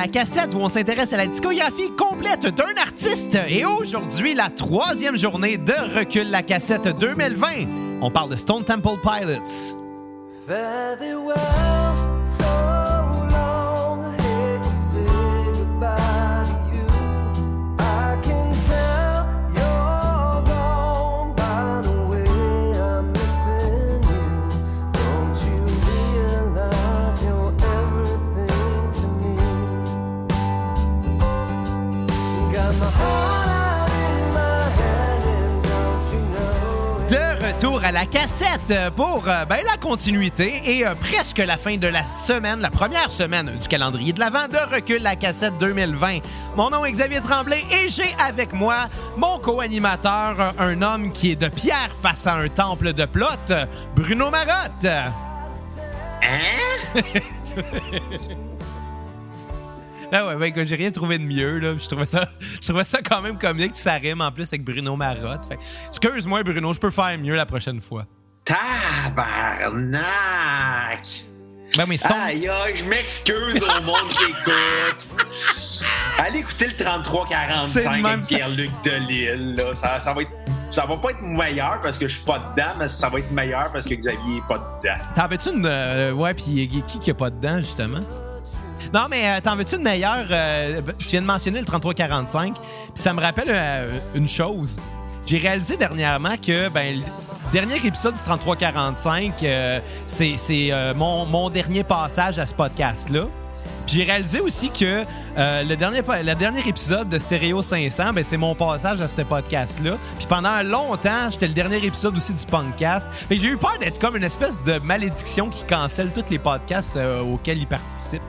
la cassette où on s'intéresse à la discographie complète d'un artiste. Et aujourd'hui, la troisième journée de Recul la cassette 2020. On parle de Stone Temple Pilots. À la cassette pour euh, ben, la continuité et euh, presque la fin de la semaine, la première semaine du calendrier de l'Avent de Recul la cassette 2020. Mon nom est Xavier Tremblay et j'ai avec moi mon co-animateur, euh, un homme qui est de pierre face à un temple de plot, Bruno Marotte. Hein? Ah ouais, ouais, que j'ai rien trouvé de mieux, là. Je trouvais ça, je trouvais ça quand même comique, puis ça rime en plus avec Bruno Marotte. Fait, excuse-moi, Bruno, je peux faire mieux la prochaine fois. Tabarnak! Ben, mais c'est ton- Aïe, aïe, je m'excuse au monde qui écoute. Allez écouter le C'est 3345 de même, avec Pierre-Luc Delisle. Là. Ça, ça va être, ça va pas être meilleur parce que je suis pas dedans, mais ça va être meilleur parce que Xavier est pas dedans. T'en veux-tu une. euh, ouais, puis qui qui a pas dedans, justement? Non, mais euh, t'en veux-tu une meilleure? euh, tu viens de mentionner le 3345, puis ça me rappelle euh, une chose. J'ai réalisé dernièrement que, ben, le dernier épisode du 3345, euh, c'est mon, mon dernier passage à ce podcast-là. J'ai réalisé aussi que le, dernier, le dernier épisode de Stéréo 500, ben, c'est mon passage à ce podcast-là. Puis pendant longtemps, j'étais le dernier épisode aussi du podcast. J'ai eu peur d'être comme une espèce de malédiction qui cancelle tous les podcasts auxquels il participe.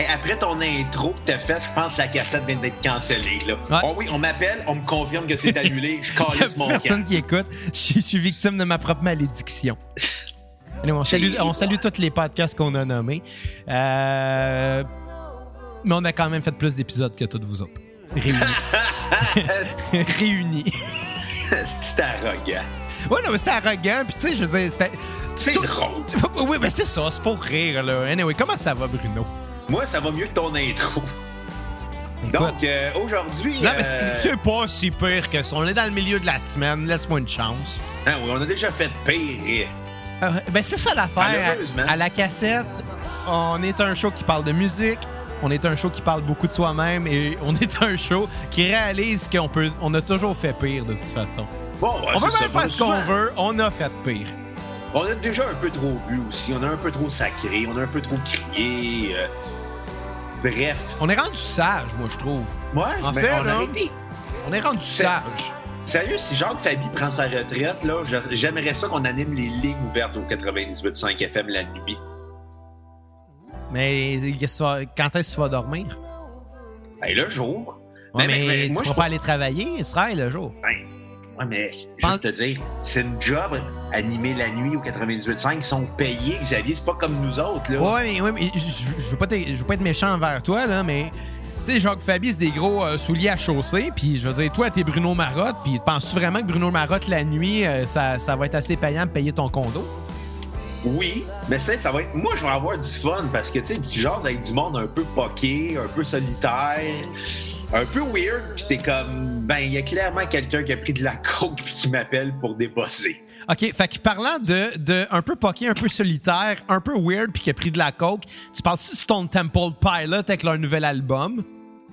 Hey, après ton intro que t'as fait, je pense que la cassette vient d'être cancellée. Là. Ouais. Oh oui, on m'appelle, on me confirme que c'est annulé. Je calisse mon personne camp. qui écoute. Je suis- je suis victime de ma propre malédiction. Allez, on, salue, on salue tous les podcasts qu'on a nommés. Euh, mais on a quand même fait plus d'épisodes que tous vous autres. Réunis. Réunis. c'est arrogant. Ouais, non, mais c'était arrogant. Puis, tu sais, je veux dire, c'était. C'est drôle. Oui, mais c'est ça, c'est pour rire, là. Anyway, comment ça va, Bruno? Moi, ça va mieux que ton intro. Donc, euh, aujourd'hui. Non, mais euh, c'est- pas si pire que ça. On est dans le milieu de la semaine. Laisse-moi une chance. ah oui, on a déjà fait pire. Euh, ben, c'est ça l'affaire. À, à la cassette, on est un show qui parle de musique. On est un show qui parle beaucoup de soi-même et on est un show qui réalise qu'on peut, on a toujours fait pire de toute façon. Bon, ouais, on peut même faire ce qu'on veut, on a fait pire. On a déjà un peu trop bu aussi. On a un peu trop sacré. On a un peu trop crié. Bref. On est rendu sage, moi, je trouve. Ouais, En mais fait, on là-. On est rendu sage. Sérieux, si Jacques Fabi prend sa retraite, là, j'aimerais ça qu'on anime les lignes ouvertes au 98.5 FM la nuit. Mais tu vas- quand est-ce que tu vas dormir? Ben, le jour. Ouais, mais, tu moi, vas je pas aller travailler, il travaille le jour. Ben, ouais, mais Pense- juste te dire, c'est une job animée la nuit au 98.5. Ils sont payés, Xavier. C'est pas comme nous autres, là. Ouais, mais, ouais, mais je, veux pas être méchant envers toi, là, mais. Tu sais, Jacques Fabi, c'est des gros euh, souliers à chausser. Puis, je veux dire, toi, t'es Bruno Marotte. Puis, penses-tu vraiment que Bruno Marotte, la nuit, euh, ça, ça va être assez payant de payer ton condo? Oui, mais ça, ça va être. Moi, je vais avoir du fun parce que, tu sais, du genre avec du monde un peu poqué, un peu solitaire, un peu weird. Puis t'es comme, ben, il y a clairement quelqu'un qui a pris de la coke puis qui m'appelle pour débosser. OK, fait que parlant de, de un peu poqué, un peu solitaire, un peu weird, puis qui a pris de la coke, tu parles-tu de Stone Temple Pilot avec leur nouvel album?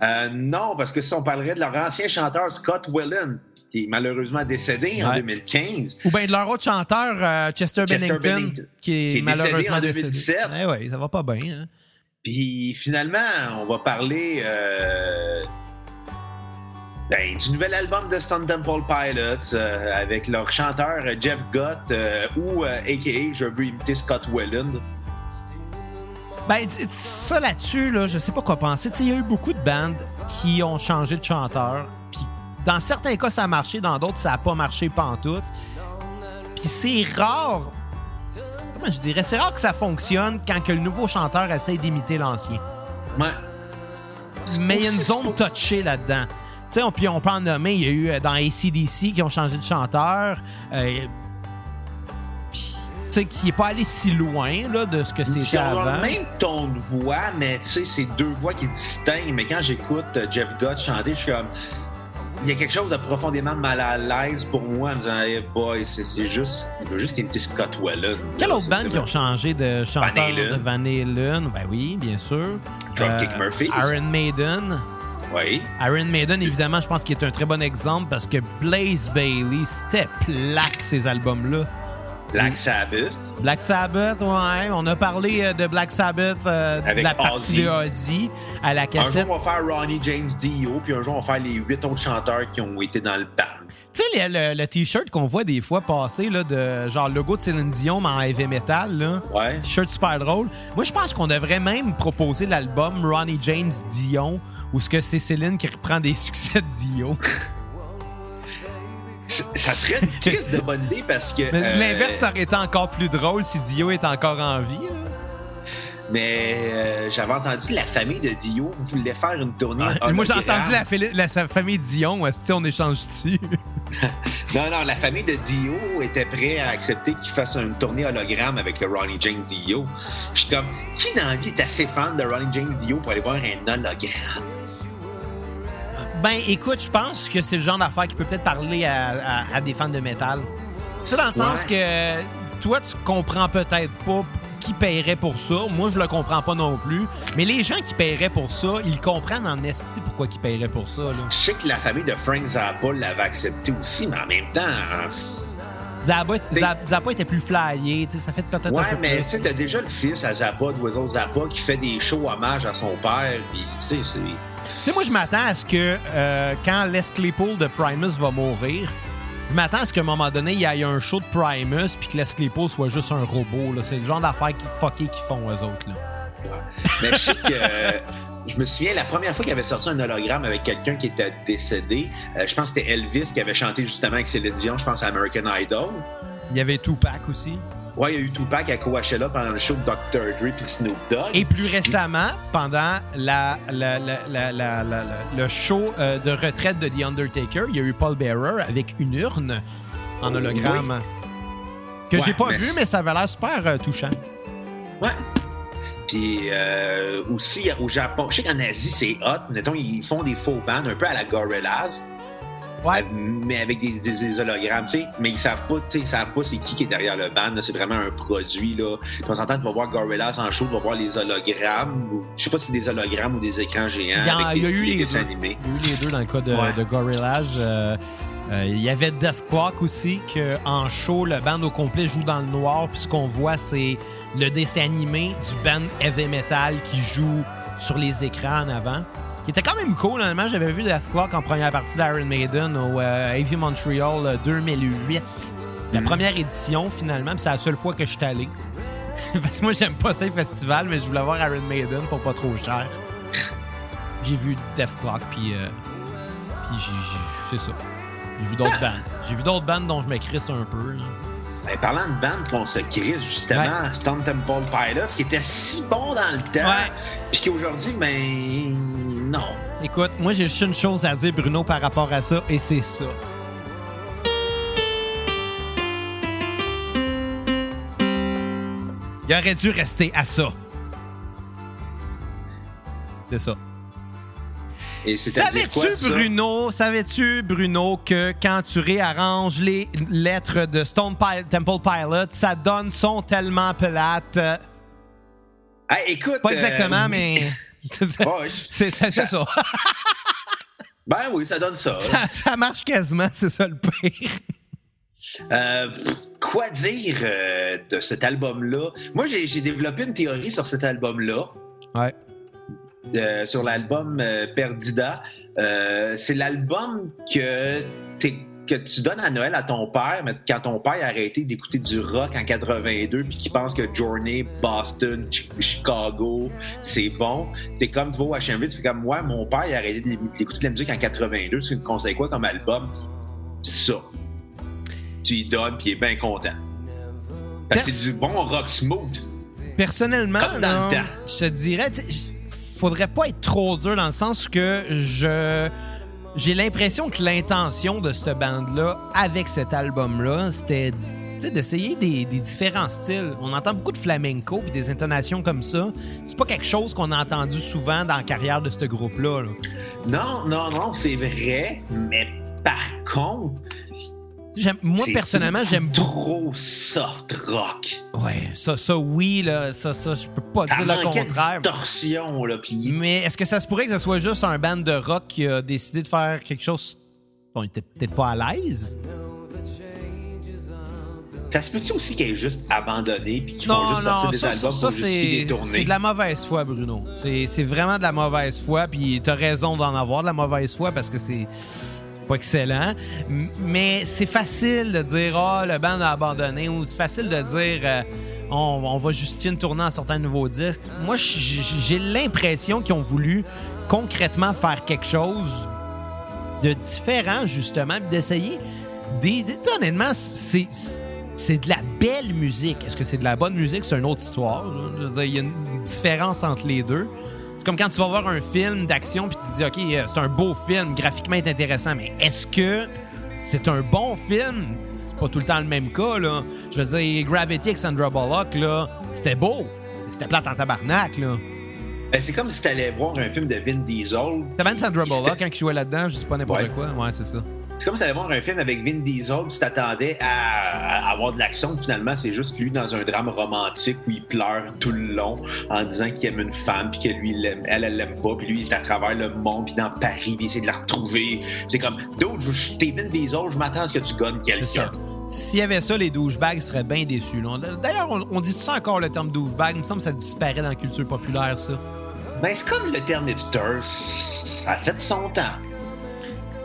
Euh, non, parce que si on parlerait de leur ancien chanteur Scott Whelan, qui est malheureusement décédé en Ouais. 2015. Ou bien de leur autre chanteur, euh, Chester, Chester Bennington, Bennington, qui est, qui est décédé malheureusement en décédé. 2017. Eh ouais, ça va pas bien. Hein? Puis finalement, on va parler euh, ben, du nouvel album de Stone Temple Pilots euh, avec leur chanteur euh, Jeff Gott euh, ou euh, a.k.a. je veux imiter Scott Whelan. Ben, ça là-dessus, là, je sais pas quoi penser. Il y a eu beaucoup de bandes qui ont changé de chanteur. Puis, dans certains cas, ça a marché, dans d'autres, ça a pas marché pantoute. Puis, c'est rare. Comment je dirais? C'est rare que ça fonctionne quand que le nouveau chanteur essaie d'imiter l'ancien. Ouais. Mais il y a une zone touchée là-dedans. Tu sais, on, puis on peut en nommer. Il y a eu euh, dans ACDC qui ont changé de chanteur. Euh, puis, tu sais, qui est pas allé si loin là, de ce que Ils c'était ont avant. le même ton de voix, mais tu sais, c'est deux voix qui distinguent. Mais quand j'écoute euh, Jeff Gott chanter, je suis comme. Il y a quelque chose de profondément mal à l'aise pour moi en me disant, hey boy, c'est juste. Il veut juste imiter Scott Whelan. Quelle autre bande qui ont changé de chanteur Halen. de Van Halen? Ben oui, bien sûr. Euh, Dropkick Murphys. Iron Maiden. Oui. Iron Maiden, évidemment, je pense qu'il est un très bon exemple parce que Blaze Bailey, c'était plate ces albums-là. Black Sabbath. Black Sabbath, ouais. On a parlé euh, de Black Sabbath, euh, de Avec la partie Ozzy. de Ozzy à la Un jour, cassette. on va faire Ronnie James Dio, puis un jour, on va faire les huit autres chanteurs qui ont été dans le band. Tu sais, le, le- le t-shirt qu'on voit des fois passer, là, de genre logo de Céline Dion, mais en heavy metal, là. Ouais. T-shirt super drôle. Moi, je pense qu'on devrait même proposer l'album Ronnie James Dion, où ce que c'est Céline qui reprend des succès de Dio. Ça serait une crise de bonne idée parce que. Mais euh, L'inverse, aurait été encore plus drôle si Dio est encore en vie. là. Mais euh, j'avais entendu que la famille de Dio voulait faire une tournée. Ah, Moi, j'ai entendu la, la- sa famille Dion, si on échange dessus. Non, non, la famille de Dio était prête à accepter qu'il fasse une tournée hologramme avec le Ronnie James Dio. Je suis comme, qui dans la vie est assez fan de Ronnie James Dio pour aller voir un hologramme? Ben, écoute, je pense que c'est le genre d'affaire qui peut peut-être parler à, à- à des fans de métal. Tu sais, dans le sens que toi, tu comprends peut-être pas qui paierait pour ça. Moi, je le comprends pas non plus. Mais les gens qui paieraient pour ça, ils comprennent en esti pourquoi ils paieraient pour ça. Là. Je sais que la famille de Frank Zappa l'avait accepté aussi, mais en même temps, hein, Zappa, était plus flyé, ça fait peut-être un ouais, peu mais tu sais, t'as déjà le fils à Zappa, de Weasel Zappa, qui fait des shows hommage à son père, puis tu sais, c'est. Tu sais, moi, je m'attends à ce que euh, quand Les Claypool de Primus va mourir, je m'attends à ce qu'à un moment donné, il y ait un show de Primus puis que Les Claypool soit juste un robot. là. C'est le genre d'affaires qui fuckées qu'ils font, eux autres. Là. Mais je sais que. euh, Je me souviens, la première fois qu'il avait sorti un hologramme avec quelqu'un qui était décédé, euh, je pense que c'était Elvis qui avait chanté justement avec Céline Dion, je pense à American Idol. Il y avait Tupac aussi. Ouais, il y a eu Tupac à Coachella pendant le show de Dr. Dre puis Snoop Dogg. Et plus récemment, pendant la, le show euh, de retraite de The Undertaker, il y a eu Paul Bearer avec une urne en hologramme. Que Ouais, j'ai pas mais vu, mais ça avait l'air super euh, touchant. Ouais. Puis euh, aussi au Japon, je sais qu'en Asie c'est hot. Mettons, ils font des faux bands un peu à la Gorillaz, Ouais. mais avec des, des- des hologrammes, tu sais. Mais ils savent pas, tu sais, ils savent pas c'est qui qui est derrière le band. C'est vraiment un produit là. De temps en temps, tu vas voir Gorillaz en show, tu vas voir les hologrammes. ou- Je sais pas si c'est des hologrammes ou des écrans géants. Il y, en- avec il y a des- eu les dessins deux. animés. Il y a eu les deux dans le cas de, Ouais. de Gorillaz. Euh, euh, il y avait Death Clock aussi, qu'en show, le band au complet joue dans le noir. Puis ce qu'on voit, c'est le dessin animé du band heavy metal qui joue sur les écrans en avant. Qui était quand même cool, honnêtement. J'avais vu Death Clock en première partie d'Iron Maiden au euh, AV Montreal euh, 2008. La Mhm. première édition, finalement. puis c'est la seule fois que je suis allé. Parce que moi, j'aime pas les festivals, mais je voulais voir Iron Maiden pour pas trop cher. J'ai vu Death Clock, puis, euh, puis c'est ça. J'ai vu d'autres bandes. J'ai vu d'autres bandes dont je me crisse un peu. là. Ben, parlant de band qu'on se crisse justement, Stone Temple Pilots, qui était si bon dans le temps, Ouais. puis qu'aujourd'hui, ben non. Écoute, moi, j'ai juste une chose à dire, Bruno, par rapport à ça, et c'est ça. Il aurait dû rester à ça. C'est ça. Savais-tu? Bruno, savais-tu, Bruno, que quand tu réarranges les lettres de Stone Pil- Temple Pilot, ça donne son tellement plate? Euh, Ah, écoute. Pas euh, exactement, mais. c'est ouais, c'est- c'est ça. ben oui, ça donne ça. ça. ça marche quasiment, c'est ça le pire. Euh, quoi dire euh, de cet album-là? Moi, j'ai développé une théorie sur cet album-là. Ouais. euh, sur l'album Perdida. C'est l'album que, t'es- que tu donnes à Noël à ton père, mais quand ton père a arrêté d'écouter du rock en 82 puis qu'il pense que Journey, Boston, Ch- Chicago, c'est bon, t'es comme tu vas au HMV, tu fais comme moi, mon père il a arrêté d'écouter de la musique en 82, tu me conseilles quoi comme album? Ça. Tu lui donnes puis il est bien content. Parce que c'est du bon rock smooth. Personnellement, Comme dans le temps. je te dirais, faudrait pas être trop dur dans le sens que je. J'ai l'impression que l'intention de cette bande-là, avec cet album-là, c'était d'essayer des, différents styles. On entend beaucoup de flamenco puis des intonations comme ça. C'est pas quelque chose qu'on a entendu souvent dans la carrière de ce groupe-là. là. Non, non, non, c'est vrai. Mais par contre, Moi, personnellement, j'aime trop soft rock. Ouais, ça, ça, oui, là, ça, ça, je peux pas Ça dire le contraire. distorsion, là. Puis Mais est-ce que ça se pourrait que ce soit juste un band de rock qui a décidé de faire quelque chose dont il était peut-être pas à l'aise? ça se peut-tu aussi qu'elle est juste abandonnée puis qu'ils font juste sortir des ça, albums ça, pour justifier c'est de la mauvaise foi, Bruno. C'est c'est vraiment de la mauvaise foi, puis t'as raison d'en avoir de la mauvaise foi parce que c'est pas excellent. Mais c'est facile de dire « Ah, le band a abandonné » ou c'est facile de dire euh, on, va justifier une tournée en sortant un nouveau disque ». Moi, j'ai l'impression qu'ils ont voulu concrètement faire quelque chose de différent, justement, puis d'essayer. Honnêtement, c'est. C'est de la belle musique. Est-ce que c'est de la bonne musique? C'est une autre histoire. il y a une différence entre les deux. C'est comme quand tu vas voir un film d'action puis tu te dis, OK, euh, c'est un beau film, graphiquement est intéressant, mais est-ce que c'est un bon film? C'est pas tout le temps le même cas, là. Je veux dire, Gravity avec Sandra Bullock, là, c'était beau. C'était plate en tabarnak, là. Ben, c'est comme si t'allais voir un film de Vin Diesel. C'était même Sandra Bullock quand il jouait là-dedans, je sais pas n'importe Ouais. quoi. Ouais, c'est ça. C'est comme si t'allais voir un film avec Vin Diesel, tu t'attendais à, à avoir de l'action, finalement, c'est juste lui dans un drame romantique où il pleure tout le long en disant qu'il aime une femme, puis que lui, il elle, elle l'aime pas, puis lui, il est à travers le monde, puis dans Paris, puis il essaie de la retrouver. C'est comme, d'autres, t'es Vin Diesel, je m'attends à ce que tu gagnes quelqu'un. S'il y avait ça, les douchebags seraient bien déçus. D'ailleurs, on, on dit tout ça encore le terme douchebag? Il me semble que ça disparaît dans la culture populaire, ça. Ben, c'est comme le terme hipster, ça a fait son temps.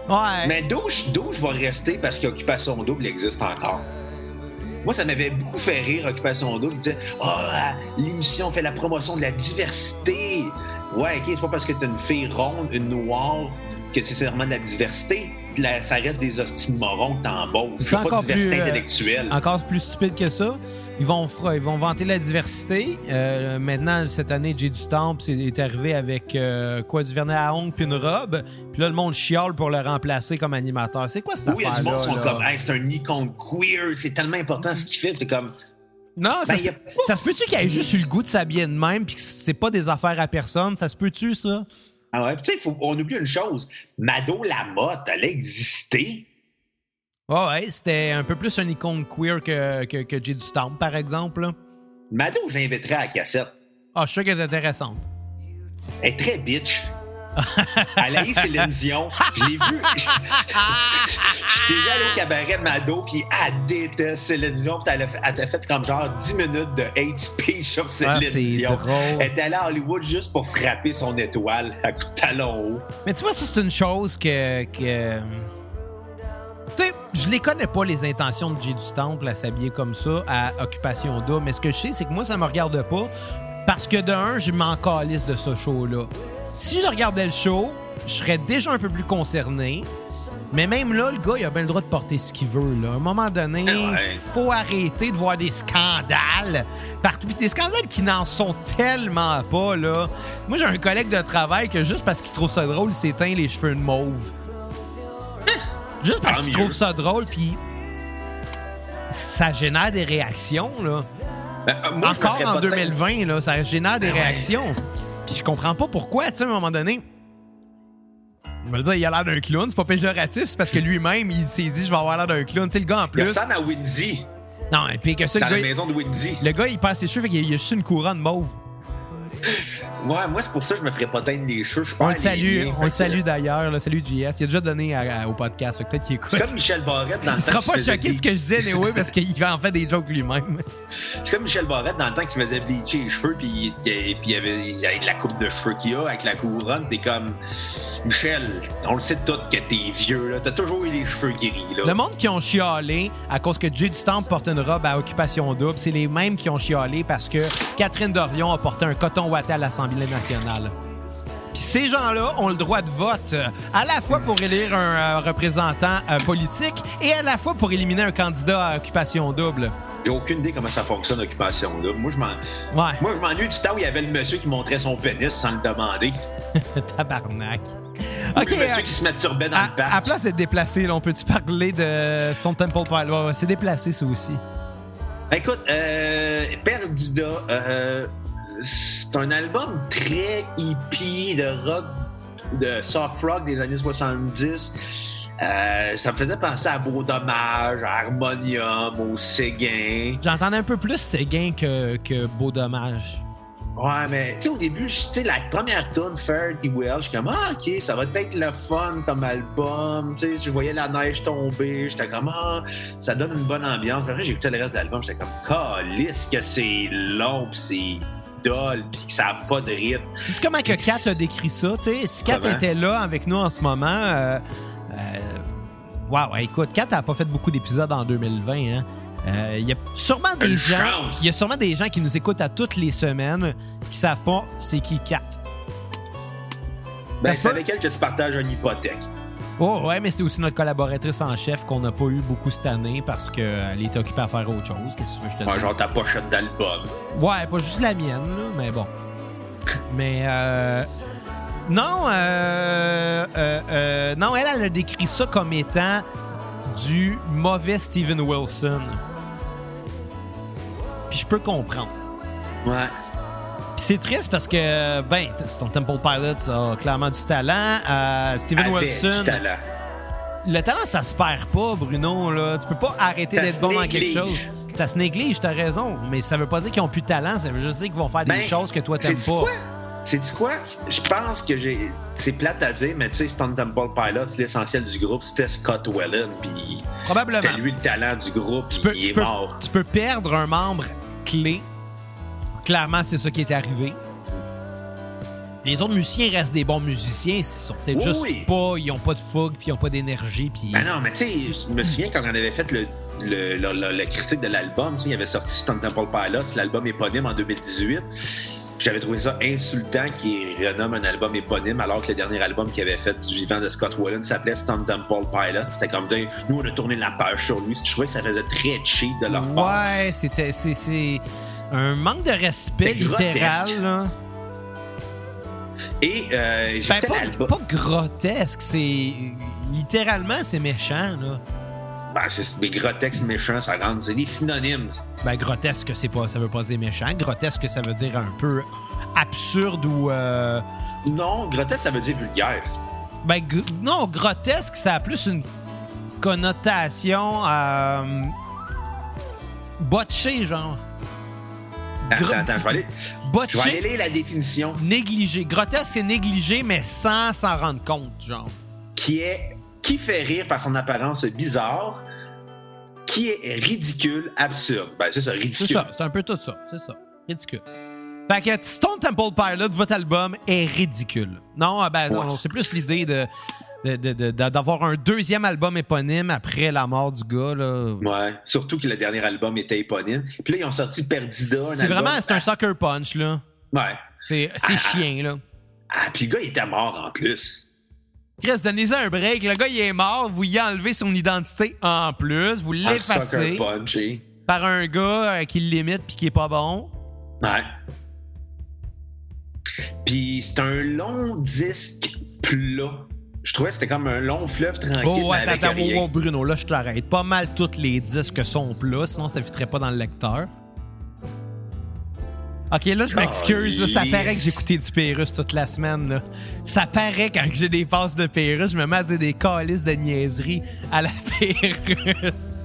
Ouais. Mais douche, douche va rester parce qu'Occupation Double existe encore? Moi, ça m'avait beaucoup fait rire, Occupation Double. Ils disaient Ah, l'émission fait la promotion de la diversité. Ouais, OK, c'est pas parce que t'as une fille ronde, une noire, que c'est seulement de la diversité. La- ça reste des hosties de morons que t'embauches. C'est pas de diversité plus, euh, intellectuelle. Encore plus stupide que ça. Ils vont, ils vont vanter la diversité. Euh, maintenant, cette année, Jay du Temple est arrivé avec euh, quoi, du vernis à ongles puis une robe. Puis là, le monde chiale pour le remplacer comme animateur. C'est quoi cette Oui, il y a du monde qui sont comme Hey, c'est un icône queer, c'est tellement important ce qu'il fait. T'es comme Non, ça, Ben, se, y a peut- ça se peut-tu qu'il ait juste eu le goût de s'habiller de même puis que c'est pas des affaires à personne? Ça se peut-tu, ça? Ah ouais, tu sais, faut- on oublie une chose. Mado Lamotte, elle a existé. Ouais, ouais, c'était un peu plus un icône queer que, que, que Jay du Temple, par exemple. Mado, je l'inviterais à la cassette. Ah, je suis sûr qu'elle est intéressante. Elle est très bitch. Elle a eu Céline Dion. Je l'ai vu. J'étais déjà allé au cabaret Mado, puis elle déteste Céline Dion. Puis elle t'a fait comme genre 10 minutes de hate speech sur Céline Ah, Dion. drôle. Elle était allée à Hollywood juste pour frapper son étoile à coup de talon haut. Mais tu vois, ça, c'est une chose que. que... Tu sais, je les connais pas, les intentions de Jay du Temple à s'habiller comme ça, à Occupation Double. Mais ce que je sais, c'est que moi, ça me regarde pas. Parce que de un, je m'en calisse de ce show-là. Si je regardais le show, je serais déjà un peu plus concerné. Mais même là, le gars, il a bien le droit de porter ce qu'il veut. Là. À un moment donné, Ouais. faut arrêter de voir des scandales partout. Puis des scandales qui n'en sont tellement pas. là. Moi, j'ai un collègue de travail que juste parce qu'il trouve ça drôle, il s'éteint les cheveux de mauve. Juste parce Tant qu'il mieux. trouve ça drôle, puis ça génère des réactions. là. Ben, euh, moi, Encore en pas de tête. 2020, là, ça génère des Ben ouais. réactions. Puis je comprends pas pourquoi, tu sais, à un moment donné. Je vais le dire, il a l'air d'un clown, c'est pas péjoratif, c'est parce que lui-même, il s'est dit, je vais avoir l'air d'un clown. Tu sais, le gars en Il plus. ressemble à Windy, Non, et puis que ça, le la gars, maison de Windy. le gars, il passe ses cheveux, fait qu'il a juste une couronne mauve. Ouais, moi, c'est pour ça que je me ferais pas teindre les cheveux. Je On le salue, on le salue d'ailleurs, salut JS. Il a déjà donné à- à- au podcast, peut-être qu'il écoute. C'est comme Michel Barrette dans le Il sera temps. pas choqué de ce que je disais, Léo, parce qu'il en fait des jokes lui-même. C'est comme Michel Barrette dans le temps qu'il se faisait bleacher les cheveux, puis il, puis il y avait, il y avait la coupe de cheveux qu'il a avec la couronne. T'es comme. Michel, on le sait tout que t'es vieux, là. T'as toujours eu les cheveux gris, là. Le monde qui ont chialé à cause que Jay du Temple porte une robe à occupation double, c'est les mêmes qui ont chialé parce que Catherine Dorion a porté un coton ouaté à l'Assemblée nationale. Puis ces gens-là ont le droit de vote euh, à la fois pour élire un euh, représentant euh, politique et à la fois pour éliminer un candidat à occupation double. J'ai aucune idée comment ça fonctionne, l'occupation, là. Moi, je m'en. Ouais, Moi, je m'ennuie du temps où il y avait le monsieur qui montrait son pénis sans le demander. tabarnak. OK, le monsieur euh, qui se masturbait dans à, le parc. à place d'être déplacé, là, on peut-tu parler de Stone Temple Pilots? Ouais, ouais, c'est déplacé, ça aussi. Écoute, euh, Perdida, euh, c'est un album très hippie de rock, de soft rock des années 70. Euh, ça me faisait penser à Beau Dommage, à Harmonium, au Séguin. J'entendais un peu plus Séguin que, que Beau Dommage. Ouais, mais tu sais, au début, tu sais, la première tune, Thee Well, je suis comme, ah, ok, ça va être le fun comme album. Tu sais, je voyais la neige tomber, j'étais comme, ah, ça donne une bonne ambiance. Après, j'ai écouté le reste de l'album, j'étais comme, calisse que c'est long, pis c'est dol, pis que ça n'a pas de rythme. C'est comment que Kat a décrit ça, tu sais? Si Kat Comment? était là avec nous en ce moment, euh, euh, wow, écoute, Kat n'a pas fait beaucoup d'épisodes en 2020, hein? Euh, Il y a sûrement des Une gens, il y a sûrement des gens qui nous écoutent à toutes les semaines qui savent pas c'est qui Kat. Ben, c'est avec elle que tu partages une hypothèque. Oh ouais, mais c'est aussi notre collaboratrice en chef qu'on n'a pas eu beaucoup cette année parce qu'elle était occupée à faire autre chose. Qu'est-ce que tu veux que je te Ouais, dise? genre ta pochette d'album. Ouais, pas juste la mienne, là, mais bon. Mais euh, non, euh, euh, euh, non, elle, elle a décrit ça comme étant du mauvais Steven Wilson. Puis je peux comprendre. Ouais. C'est triste parce que, ben, ton Temple Pilots a clairement du talent. Euh, Steven Wilson, du talent. le talent, ça se perd pas, Bruno. Là. Tu peux pas arrêter d'être bon dans quelque chose. Ça se néglige, t'as raison. Mais ça veut pas dire qu'ils ont plus de talent. Ça veut juste dire qu'ils vont faire des Ben, choses que toi, t'aimes pas. quoi? Sais-tu quoi? Je pense que j'ai. C'est plate à dire, mais tu sais, Stone Temple Pilots, l'essentiel du groupe, c'était Scott Whelan, puis Probablement. c'était lui le talent du groupe, Tu puis peux, il tu est peux- mort. tu peux perdre un membre clé. Clairement, c'est ça qui est arrivé. Les autres musiciens restent des bons musiciens. Ils sont peut-être Oui, juste oui. pas. Ils ont pas de fougue, puis ils ont pas d'énergie. Puis... Ben non, mais tu sais, je me souviens quand on avait fait le, le, le- le- le critique de l'album, il avait sorti Stone Temple Pilots, l'album éponyme en 2018. Puis J'avais trouvé ça insultant qu'il renomme un album éponyme alors que le dernier album qu'il avait fait du vivant de Scott Whelan s'appelait Stone Temple Pilots. C'était comme de, nous on a tourné la page sur lui. Je trouvais que ça faisait très cheap de leur part. Ouais, c'était c'est, c'est un manque de respect grotesque. littéral. Là. Et euh, Ben, pas, pas grotesque, c'est littéralement c'est méchant là. Ben, c'est des grotesques méchants, ça rentre. C'est des synonymes. Ben grotesque c'est pas ça veut pas dire méchant, grotesque ça veut dire un peu absurde ou euh, Non, grotesque, ça veut dire vulgaire. ben gr- non, grotesque ça a plus une connotation euh, botchée genre. Attends, Gro- attends, je vais aller, je vais aller Botché, lire la définition négligé. Grotesque c'est négligé mais sans s'en rendre compte genre. qui est qui fait rire par son apparence bizarre, qui est ridicule, absurde. Ben, c'est ça, C'est ridicule. ça, c'est un peu tout ça. C'est ça. Ridicule. Fait que Stone Temple Pilots, votre album est ridicule. Non, euh, ben, Ouais. non, c'est plus l'idée de, de- de- de- de- d'avoir un deuxième album éponyme après la mort du gars. Là. Ouais, surtout que le dernier album était éponyme. Puis là, ils ont sorti Perdida. C'est vraiment c'est un sucker punch. là. Ouais. C'est, c'est Ah. chien. là. Ah, puis le gars, il était mort en plus. Chris, donnez-y un break. Le gars, il est mort. Vous y enlevez son identité en plus. Vous l'effacez eh. par un gars euh, qui le limite puis qui est pas bon. Ouais. Puis c'est un long disque plat. Je trouvais que c'était comme un long fleuve tranquille. Oh, ouais, mais attends, oh, oh, Bruno, là, je te l'arrête. Pas mal tous les disques sont plats, sinon ça ne fitterait pas dans le lecteur. Ok, là, je m'excuse. là, Ça paraît que j'ai écouté du Pérus toute la semaine. Là. Ça paraît quand j'ai des passes de Pérus, je me mets à dire des calices de niaiserie à la Pérus.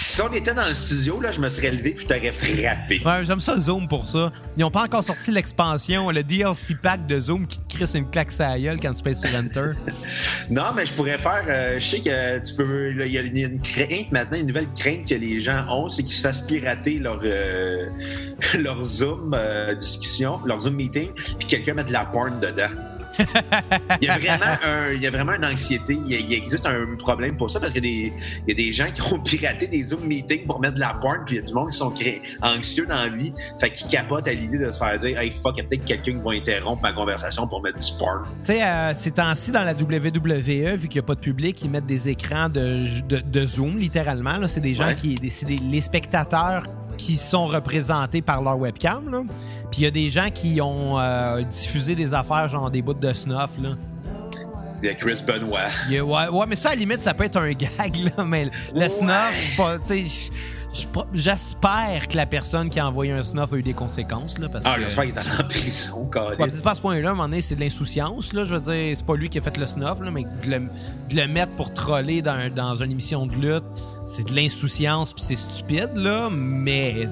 Si on était dans le studio, là, je me serais levé puis je t'aurais frappé. Ouais, j'aime ça Zoom pour ça. Ils n'ont pas encore sorti l'expansion, le DLC pack de Zoom qui te crisse une claque à la gueule quand tu pèses sur Enter. Non, mais je pourrais faire. euh, je sais que tu peux. Il y a une- une crainte maintenant, une nouvelle crainte que les gens ont, c'est qu'ils se fassent pirater leur, euh, leur Zoom euh, discussion, leur Zoom meeting, puis quelqu'un mette de la porn dedans. Il, y a vraiment un, il y a vraiment une anxiété. Il, existe un problème pour ça parce qu'il y, a des- il y a des gens qui ont piraté des Zoom meetings pour mettre de la porn, puis il y a du monde qui sont anxieux dans la vie, fait qu'ils capotent à l'idée de se faire dire Hey fuck, il y a peut-être quelqu'un qui va interrompre ma conversation pour mettre du porn. Tu sais, euh, ces temps-ci, dans la WWE, vu qu'il n'y a pas de public, ils mettent des écrans de, de, de Zoom, littéralement. C'est des gens Ouais. qui. des- C'est des- les spectateurs qui sont représentés par leur webcam. là. Puis il y a des gens qui ont euh, diffusé des affaires, genre des bouts de snuff. Là. Il y a Chris Benoit. Il y a- ouais, ouais, mais ça, à la limite, ça peut être un gag, là. Mais le Ouais. snuff, J'espère que la personne qui a envoyé un snuff a eu des conséquences. Là, parce Ah, j'espère qu'il est allé en prison, Ouais, câlisse. peut-être pas à ce point-là, à un moment donné, c'est de l'insouciance. Là, je veux dire, c'est pas lui qui a fait le snuff, là, mais de le, de le mettre pour troller dans, dans une émission de lutte, c'est de l'insouciance puis c'est stupide, là, mais.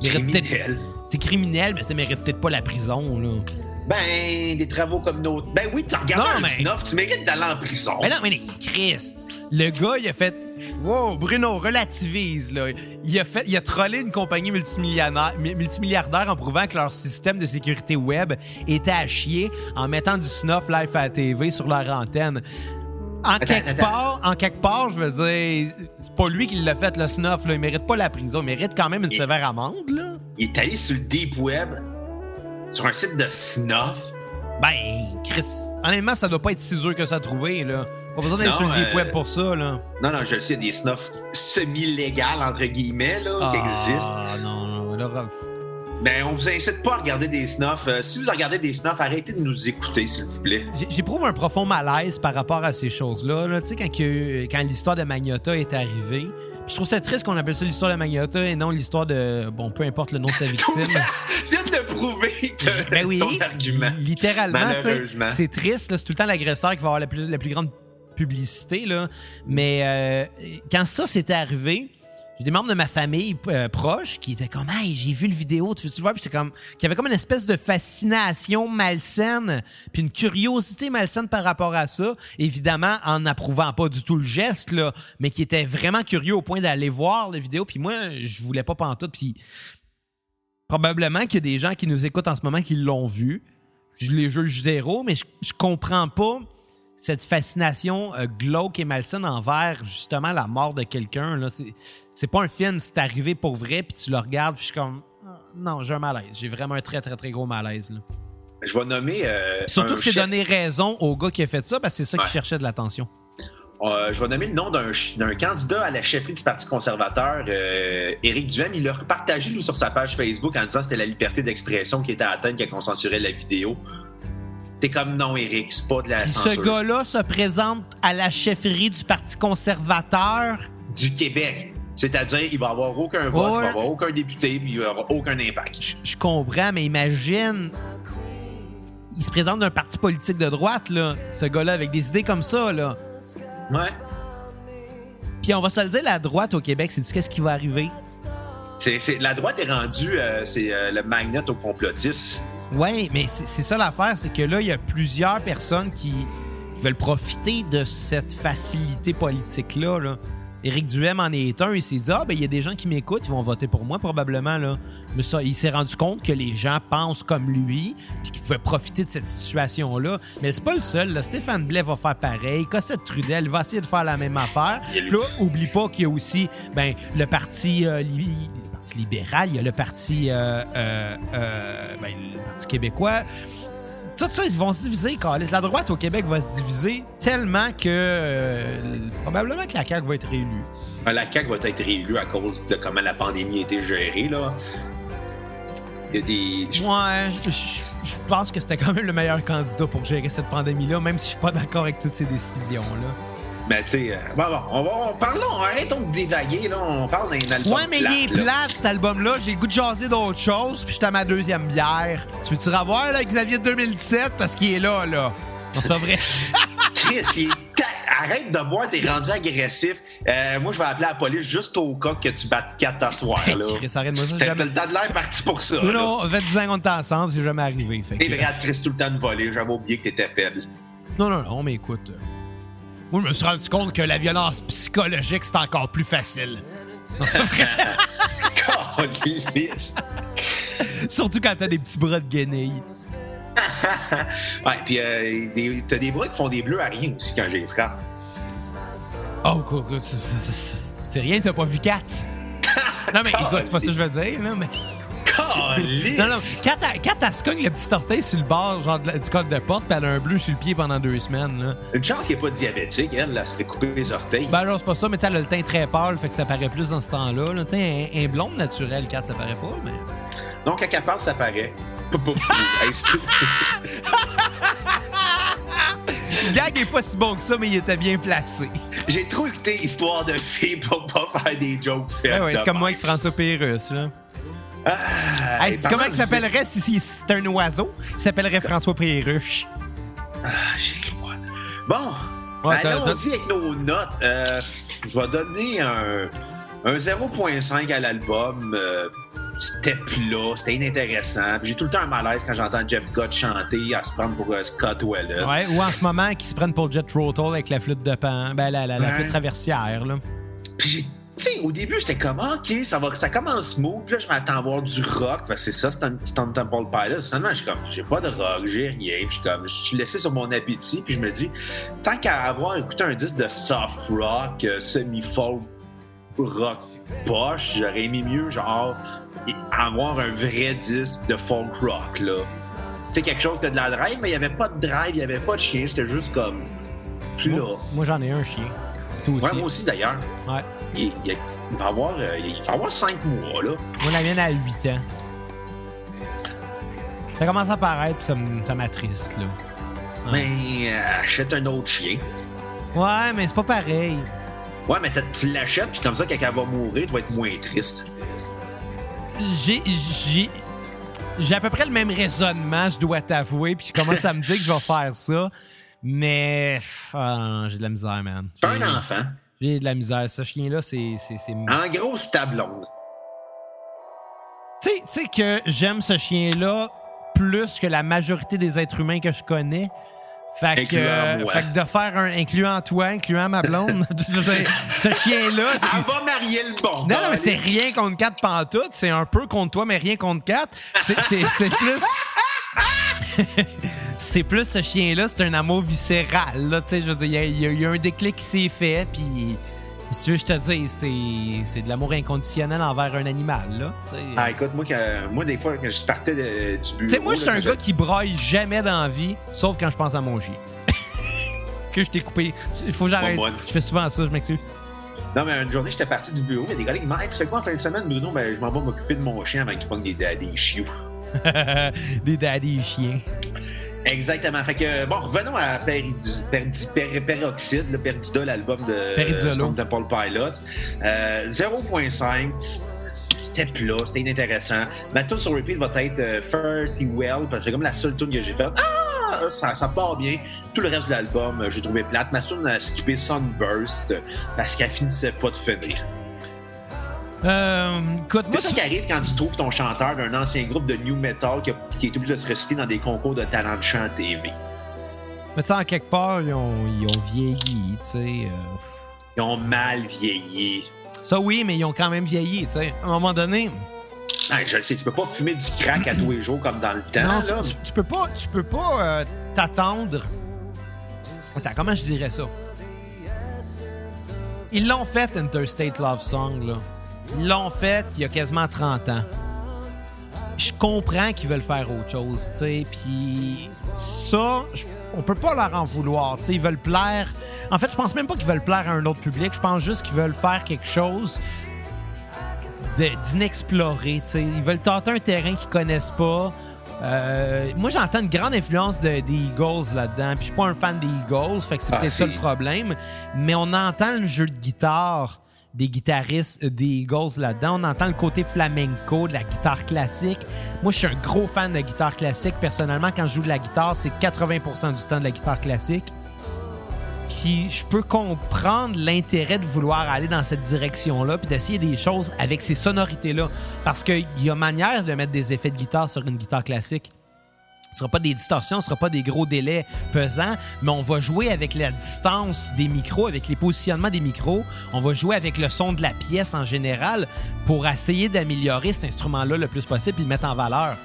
peut-être- Criminel. C'est criminel, mais ça mérite peut-être pas la prison, là. Ben, des travaux comme d'autres. Ben oui, tu regardes Non, un mais- snuff, tu mérites d'aller en prison. Mais non, mais Chris, le gars, il a fait. Wow, Bruno, relativise, là. Il a, fait, il a trollé une compagnie multimilliardaire en prouvant que leur système de sécurité web était à chier en mettant du snuff live à la TV sur leur antenne. En quelque attends. part, en quelque part, je veux dire, c'est pas lui qui l'a fait, le snuff, là. Il mérite pas la prison. Il mérite quand même une sévère amende, là. Il est allé sur le Deep Web, sur un site de snuff. Ben, Chris, honnêtement, ça doit pas être si dur que ça à trouver, là. Pas besoin d'aller sur le deep euh, web pour ça, là. Non, non, je le sais, il y a des snuffs semi-légales, entre guillemets, là, qui existent. Ah, non, non, là, Mais on vous incite pas à regarder des snuffs. Euh, si vous regardez des snuffs, arrêtez de nous écouter, s'il vous plaît. J'ai- J'éprouve un profond malaise par rapport à ces choses-là. là. Tu sais, quand, que- quand l'histoire de Magnota est arrivée, je trouve ça triste qu'on appelle ça l'histoire de Magnota et non l'histoire de. Bon, peu importe le nom de sa victime. Viens de prouver te- ben oui, ton argument. littéralement, tu sais, Malheureusement. c'est triste. C'est tout le temps l'agresseur qui va avoir la plus, la plus grande publicité. Là. Mais euh, quand ça s'était arrivé, j'ai des membres de ma famille euh, proche qui étaient comme Hey, j'ai vu le vidéo, tu veux-tu? Puis comme. qui avait comme une espèce de fascination malsaine, puis une curiosité malsaine par rapport à ça. Évidemment, en n'approuvant pas du tout le geste, là, mais qui était vraiment curieux au point d'aller voir la vidéo. Puis moi, je voulais pas pantoute. Puis probablement qu'il y a des gens qui nous écoutent en ce moment qui l'ont vu. Je les juge zéro, mais je, je comprends pas cette fascination euh, glauque et malsaine envers justement la mort de quelqu'un. là. C'est, c'est pas un film, c'est arrivé pour vrai, puis tu le regardes, puis je suis comme. ah, Non, j'ai un malaise. J'ai vraiment un très, très, très gros malaise. Là. Je vais nommer. euh, Surtout que c'est chef- donné raison au gars qui a fait ça, parce que c'est ça Ouais. qui cherchait de l'attention. Euh, je vais nommer le nom d'un candidat à la chefferie du Parti conservateur, euh, Éric Duhem. Il l'a repartagé lui, sur sa page Facebook en disant que c'était la liberté d'expression qui était atteinte quand on censurait la vidéo. T'es comme non, Éric, c'est pas de la Puis censure. ce gars-là se présente à la chefferie du Parti conservateur. Du Québec. C'est-à-dire, il va avoir aucun vote, il va avoir aucun député, puis il va avoir aucun impact. Je, je comprends, mais imagine. Il se présente d'un parti politique de droite, là. Ce gars-là, avec des idées comme ça, là. Ouais. Puis on va se le dire, la droite au Québec, c'est qu'est-ce qui va arriver? La droite est rendue, euh, c'est euh, le magnet au complotisme. Ouais, mais c'est ça l'affaire, c'est que là, il y a plusieurs personnes qui veulent profiter de cette facilité politique-là. Là. Éric Duhem en est un. Il s'est dit Ah, ben, il y a des gens qui m'écoutent, ils vont voter pour moi, probablement. Là. Mais ça, il s'est rendu compte que les gens pensent comme lui, puis qu'ils pouvaient profiter de cette situation-là. Mais c'est pas le seul. Là. Stéphane Blais va faire pareil. Cossette Trudel va essayer de faire la même affaire. Là, oublie pas qu'il y a aussi ben, le parti, euh, li- parti libéral, il y a le parti, euh, euh, euh, ben, le parti québécois. Tout ça, ils vont se diviser, Carlis. La droite au Québec va se diviser tellement que probablement que la CAQ va être réélue. Euh, La CAQ va être réélue à cause de comment la pandémie a été gérée. Là. Il y a des. Ouais, je, je- je pense que c'était quand même le meilleur candidat pour gérer cette pandémie-là, même si je suis pas d'accord avec toutes ces décisions-là. Mais tu sais, euh, bon, bon, on va, on, parlons, arrêtons de dévaguer, là. On parle d'un album. Ouais, mais il est là. plate, cet album-là. J'ai le goût de jaser d'autres choses, puis j'étais à ma deuxième bière. Tu veux-tu revoir, là, Xavier 2017? Parce qu'il est là, là. Non, c'est pas vrai. Chris, il est ta- arrête de boire, t'es rendu agressif. Euh, moi, je vais appeler la police juste au cas que tu battes 4 à soir. Là. Chris, arrête-moi ça, T'as jamais- t'as de l'air parti pour ça. Non, non, ça fait 10 ans qu'on était ensemble, c'est jamais arrivé. Fait que- vrai, Chris, tout le temps de voler. J'avais oublié que t'étais faible. Non, non, non, mais écoute. Moi, je me suis rendu compte que la violence psychologique, c'est encore plus facile. Surtout quand t'as des petits bras de guenille. ouais, puis euh, t'as des bras qui font des bleus à rien aussi quand j'ai frappe. Oh, c'est- rien, t'as pas vu 4. Non, mais écoute, c'est pas ça que je veux dire, là, mais. Non, non, quand elle, quand elle se cogne le petit orteil sur le bord, genre du code de porte, pis elle a un bleu sur le pied pendant deux semaines, là. Une chance qu'il n'est pas diabétique, elle, là, se fait couper les orteils. Ben, alors, c'est pas ça, mais elle a le teint très pâle, fait que ça paraît plus dans ce temps-là. là. Un, un blonde naturel, 4, ça paraît pas, mais. Donc, quand elle parle, ça paraît. Le gag est pas si bon que ça, mais il était bien placé. J'ai trop écouté Histoire de filles pour pas faire des jokes faites. Ouais, ouais, c'est comme moi avec François Pérusse, là. Ah, Hey, comment il s'appellerait si, si c'est un oiseau? Il s'appellerait François Péruche. Ah, j'ai cru voir. Bon, Ouais, allons-y avec nos notes. Euh, je vais donner un, un 0.5 à l'album. Euh, c'était plat, c'était inintéressant. J'ai tout le temps un malaise quand j'entends Jeff Gott chanter à se prendre pour euh, Scott Weller. Ouais, ou en ce moment, qui se prennent pour Jet Rotal avec la flûte de pan. Ben, la, la, flûte traversière, là. Puis j'ai- tu sais, au début, j'étais comme, Ah, OK, ça, va, ça commence smooth. Puis là, je m'attends à voir du rock. Parce que c'est ça, Stone, Stone Temple Pilots. Finalement, je suis comme, j'ai pas de rock, j'ai rien. Puis je suis comme, je suis laissé sur mon appétit. Puis je me dis, tant qu'à avoir écouté un disque de soft rock, euh, semi-folk rock poche, j'aurais aimé mieux, genre, avoir un vrai disque de folk rock, là. Sais, quelque chose que de la drive, mais il n'y avait pas de drive, il n'y avait pas de chien. C'était juste comme, plat. Moi, moi, j'en ai un chien. Toi aussi. Ouais, moi aussi, d'ailleurs. Ouais. Il, il- il va avoir, euh, il va avoir cinq mois, là. Moi, la mienne a 8 ans. Ça commence à paraître, puis ça m'attriste, là. Mais euh, achète un autre chien. Ouais, mais c'est pas pareil. Ouais, mais tu l'achètes, puis comme ça, quand elle va mourir, tu vas être moins triste. J'ai. J'ai. J'ai à peu près le même raisonnement, je dois t'avouer, puis je commence à me dire que je vais faire ça. Mais. Ah, j'ai de la misère, man. J'ai- un enfant. J'ai de la misère. Ce chien-là, c'est. En gros, c'est ta blonde. Tu sais- que j'aime ce chien-là plus que la majorité des êtres humains que je connais. Fait que, euh, fait que de faire un incluant toi, incluant ma blonde, ce chien-là. Elle va marier le bon. Non, non, mais c'est rien contre quatre pantoutes. C'est un peu contre toi, mais rien contre quatre. C'est plus. c'est plus ce chien-là, c'est un amour viscéral. Là, je veux dire, il y a- y, un déclic qui s'est fait, puis. Si tu veux, je te dis, c'est, de l'amour inconditionnel envers un animal, là. Ah, écoute, moi, que- moi, des fois, quand je partais de- du bureau... Tu sais, moi, je suis un gars qui braille jamais dans la vie, sauf quand je pense à mon chien. que je t'ai coupé. Il faut que j'arrête. Je fais souvent ça, je m'excuse. Non, mais une journée, j'étais parti du bureau. Il y a des gars qui m'ont dit Hey, Tu fais quoi en fin de semaine, Bruno Ben, je m'en vais m'occuper de mon chien avant qu'il pogne des, des chiots. Des daddy chiens. Exactement. Fait que, bon, revenons à Per- Peroxide, le Perdida, l'album de. Stone Temple Pilot. Euh, 0.5. C'était plat, c'était inintéressant. Ma tune sur repeat va être euh, Fairly Well, parce que c'est comme la seule tune que j'ai faite. Ah! Ça, ça part bien. Tout le reste de l'album, euh, j'ai trouvé plate. Ma tune a skippé Sunburst euh, parce qu'elle finissait pas de finir. Euh, écoute, C'est ça tu- qui arrive quand tu trouves ton chanteur d'un ancien groupe de new metal qui, a- qui est obligé de se recycler dans des concours de talent de chant TV. Mais tu sais, en quelque part, ils ont, ils ont vieilli, tu sais. euh. Ils ont mal vieilli. Ça, oui, mais ils ont quand même vieilli, tu sais. À un moment donné, Ah, je le sais, tu peux pas fumer du crack à tous les jours comme dans le temps. non, là. tu, tu- tu peux pas, tu peux pas euh, t'attendre. Attends, comment je dirais ça? Ils l'ont fait, Interstate Love Song, là. Ils l'ont fait il y a quasiment 30 ans. Je comprends qu'ils veulent faire autre chose, tu sais. Puis ça, je- on peut pas leur en vouloir, tu sais. Ils veulent plaire. En fait, je pense même pas qu'ils veulent plaire à un autre public. Je pense juste qu'ils veulent faire quelque chose d'inexploré, tu sais. Ils veulent tenter un terrain qu'ils connaissent pas. Euh, moi, j'entends une grande influence de- des Eagles là-dedans. Puis je suis pas un fan des Eagles, fait que c'est Ah, peut-être ça le problème. Mais on entend le jeu de guitare des guitaristes euh, des Eagles là-dedans. On entend le côté flamenco de la guitare classique. Moi, je suis un gros fan de guitare classique. Personnellement, quand je joue de la guitare, c'est 80% du temps de la guitare classique. Puis je peux comprendre l'intérêt de vouloir aller dans cette direction-là, puis d'essayer des choses avec ces sonorités-là. Parce qu'il y a manière de mettre des effets de guitare sur une guitare classique. Ce sera pas des distorsions, ce sera pas des gros délais pesants, mais on va jouer avec la distance des micros, avec les positionnements des micros. On va jouer avec le son de la pièce en général pour essayer d'améliorer cet instrument-là le plus possible et le mettre en valeur.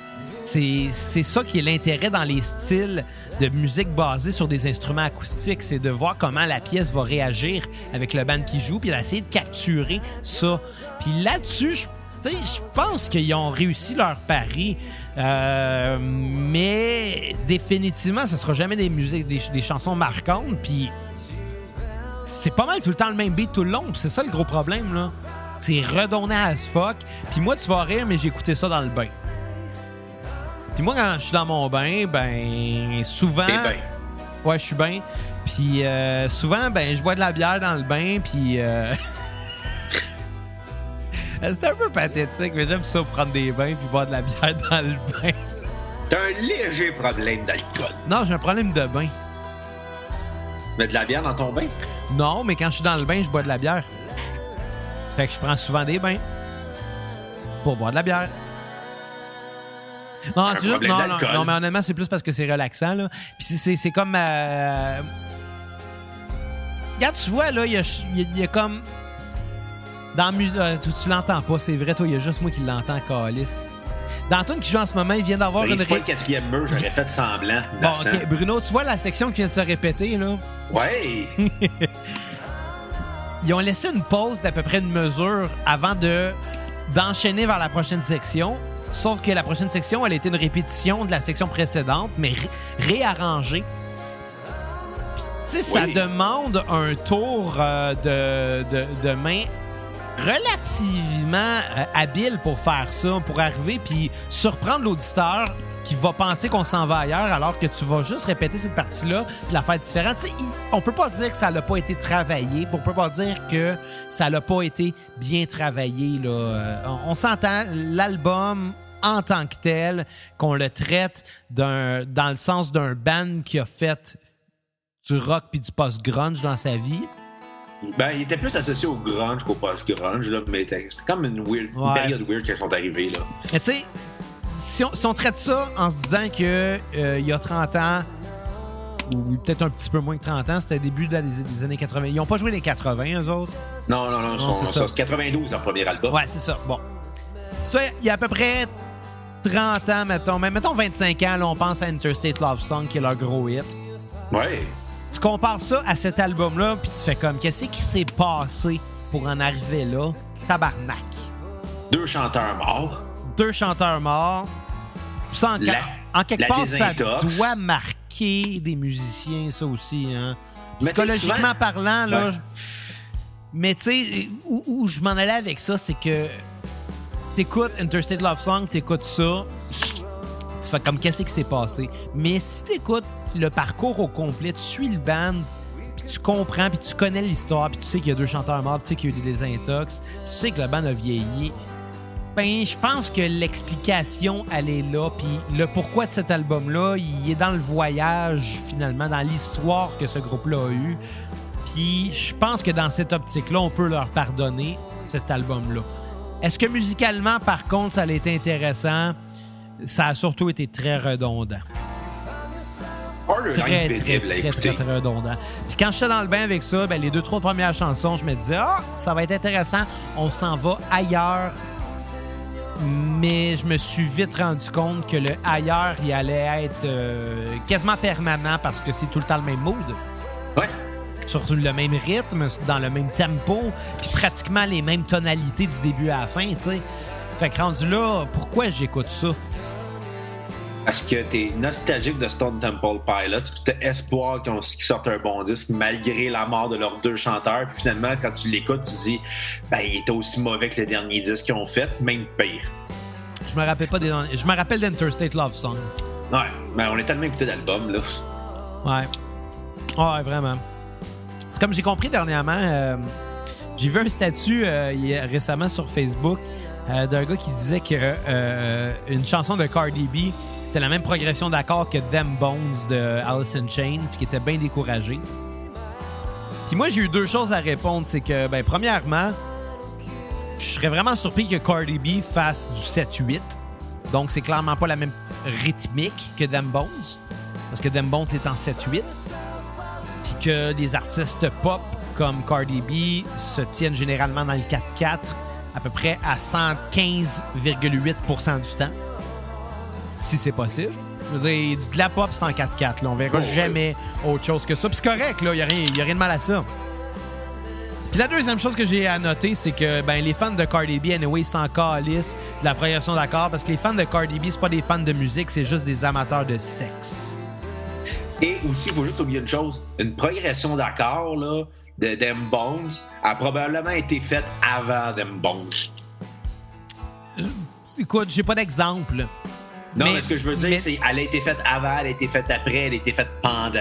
C'est ça qui est l'intérêt dans les styles de musique basés sur des instruments acoustiques, c'est de voir comment la pièce va réagir avec le band qui joue, puis d'essayer de capturer ça. Puis là-dessus, je pense qu'ils ont réussi leur pari. Euh, mais définitivement, ce sera jamais des musiques, des, des chansons marquantes. Puis c'est pas mal tout le temps le même beat tout le long. C'est ça le gros problème là. C'est redonné as fuck. Puis moi, tu vas rire, mais j'ai écouté ça dans le bain. Puis moi, quand je suis dans mon bain, ben souvent. Ben, Ouais, je suis bien. Puis euh, souvent, ben, je bois de la bière dans le bain, puis. euh, C'est un peu pathétique, mais j'aime ça prendre des bains puis boire de la bière dans le bain. T'as un léger problème d'alcool. Non, j'ai un problème de bain. Mais de la bière dans ton bain? Non, mais quand je suis dans le bain, je bois de la bière. Fait que je prends souvent des bains pour boire de la bière. Non, c'est juste. Non, non, non, mais honnêtement, c'est plus parce que c'est relaxant, là. Puis c'est- comme. euh, Regarde, tu vois, là, il y a, il y a- il y a comme. Dans la musique. tu tu l'entends pas, c'est vrai, toi, il y a juste moi qui l'entends, Calis. Dans qui joue en ce moment, il vient d'avoir une. Brise pas le quatrième mur, j'aurais fait semblant. Bon, Bruno, tu vois la section qui vient de se répéter, là? Ouais! Ils ont laissé une pause d'à peu près une mesure avant de d'enchaîner vers la prochaine section. Sauf que la prochaine section, elle était une répétition de la section précédente, mais ré- réarrangée. Tu sais, ça demande un tour euh, de, de, de main relativement euh, habile pour faire ça, pour arriver puis surprendre l'auditeur qui va penser qu'on s'en va ailleurs alors que tu vas juste répéter cette partie-là puis la faire différente. On peut pas dire que ça n'a pas été travaillé, on peut pas dire que ça n'a pas été bien travaillé. Là. Euh, on on s'entend, l'album en tant que tel, qu'on le traite dans le sens d'un band qui a fait du rock puis du post-grunge dans sa vie. Ben, il était plus associé au grunge qu'au post-grunge, là, mais c'était comme une, weird, une période weird qu'ils sont arrivés, là. Mais tu sais, si on, si on traite ça en se disant que euh, il y a 30 ans, ou peut-être un petit peu moins que 30 ans, c'était début des, années 80. Ils n'ont pas joué les 80, eux autres? Non, non, non, ils sont- c'est ça, ça. c'est 92, leur premier album. Ouais, c'est ça. Bon. Il y a à peu près 30 ans, mettons, mais mettons 25 ans, là, on pense à Interstate Love Song, qui est leur gros hit. Ouais. Tu compares ça à cet album-là, puis tu fais comme, qu'est-ce qui s'est passé pour en arriver là? Tabarnak. Deux chanteurs morts. deux chanteurs morts. Ça, en, La- en quelque part, ça doit marquer des musiciens, ça aussi. Hein. Psychologiquement souvent- parlant, là. Ouais. Mais tu sais, où, où je m'en allais avec ça, c'est que t'écoutes Interstate Love Song, t'écoutes ça, tu fais comme qu'est-ce qui s'est passé? Mais si t'écoutes le parcours au complet, tu suis le band, puis tu comprends, puis tu connais l'histoire, puis tu sais qu'il y a deux chanteurs morts, tu sais qu'il y a eu des désintox, tu sais que le band a vieilli. Ben, je pense que l'explication, elle est là. Puis le pourquoi de cet album-là, il est dans le voyage, finalement, dans l'histoire que ce groupe-là a eu. Puis je pense que dans cette optique-là, on peut leur pardonner cet album-là. Est-ce que musicalement, par contre, ça a été intéressant? Ça a surtout été très redondant. Très, très, très, très, très redondant. Puis quand j'étais dans le bain avec ça, ben, les deux, trois premières chansons, je me disais, ah, ça va être intéressant, on s'en va ailleurs. Mais je me suis vite rendu compte que le ailleurs, il allait être euh, quasiment permanent parce que c'est tout le temps le même mood. Ouais. Surtout le même rythme, dans le même tempo, puis pratiquement les mêmes tonalités du début à la fin, tu sais. Fait que rendu là, pourquoi j'écoute ça? Parce que t'es nostalgique de Stone Temple Pilots, puis t'as espoir qu'ils sortent un bon disque malgré la mort de leurs deux chanteurs. Puis finalement, quand tu l'écoutes, tu dis, ben, il était aussi mauvais que le dernier disque qu'ils ont fait, même pire. Je me rappelle pas des. Je me rappelle d'Interstate Love Song. Ouais, mais on est tellement écouté d'albums, là. Ouais. Ouais, vraiment. C'est comme j'ai compris dernièrement, euh, j'ai vu un statut euh, récemment sur Facebook euh, d'un gars qui disait que une chanson de Cardi B, c'était la même progression d'accords que Them Bones de Alice in Chain, puis qui était bien découragé. Puis moi, j'ai eu deux choses à répondre. C'est que, ben, premièrement, je serais vraiment surpris que Cardi B fasse du 7-8. Donc, c'est clairement pas la même rythmique que Them Bones. Parce que Them Bones est en 7-8. Puis que les artistes pop comme Cardi B se tiennent généralement dans le 4-4 à peu près à 115,8% du temps. Si c'est possible. Je veux dire, de la pop, c'est en 4-4. là. On verra Oh, jamais autre chose que ça. Puis c'est correct, là. Il n'y a, rien- y a rien de mal à ça. Puis la deuxième chose que j'ai à noter, c'est que ben, les fans de Cardi B, anyway, s'en calissent de la progression d'accords parce que les fans de Cardi B, c'est pas des fans de musique, c'est juste des amateurs de sexe. Et aussi, il faut juste oublier une chose. Une progression d'accords, là, de Them Bones a probablement été faite avant Them Bones. Écoute, j'ai pas d'exemple. Non, Mais- mais, ce que je veux dire, mais- c'est elle a été faite avant, elle a été faite après, elle a été faite pendant.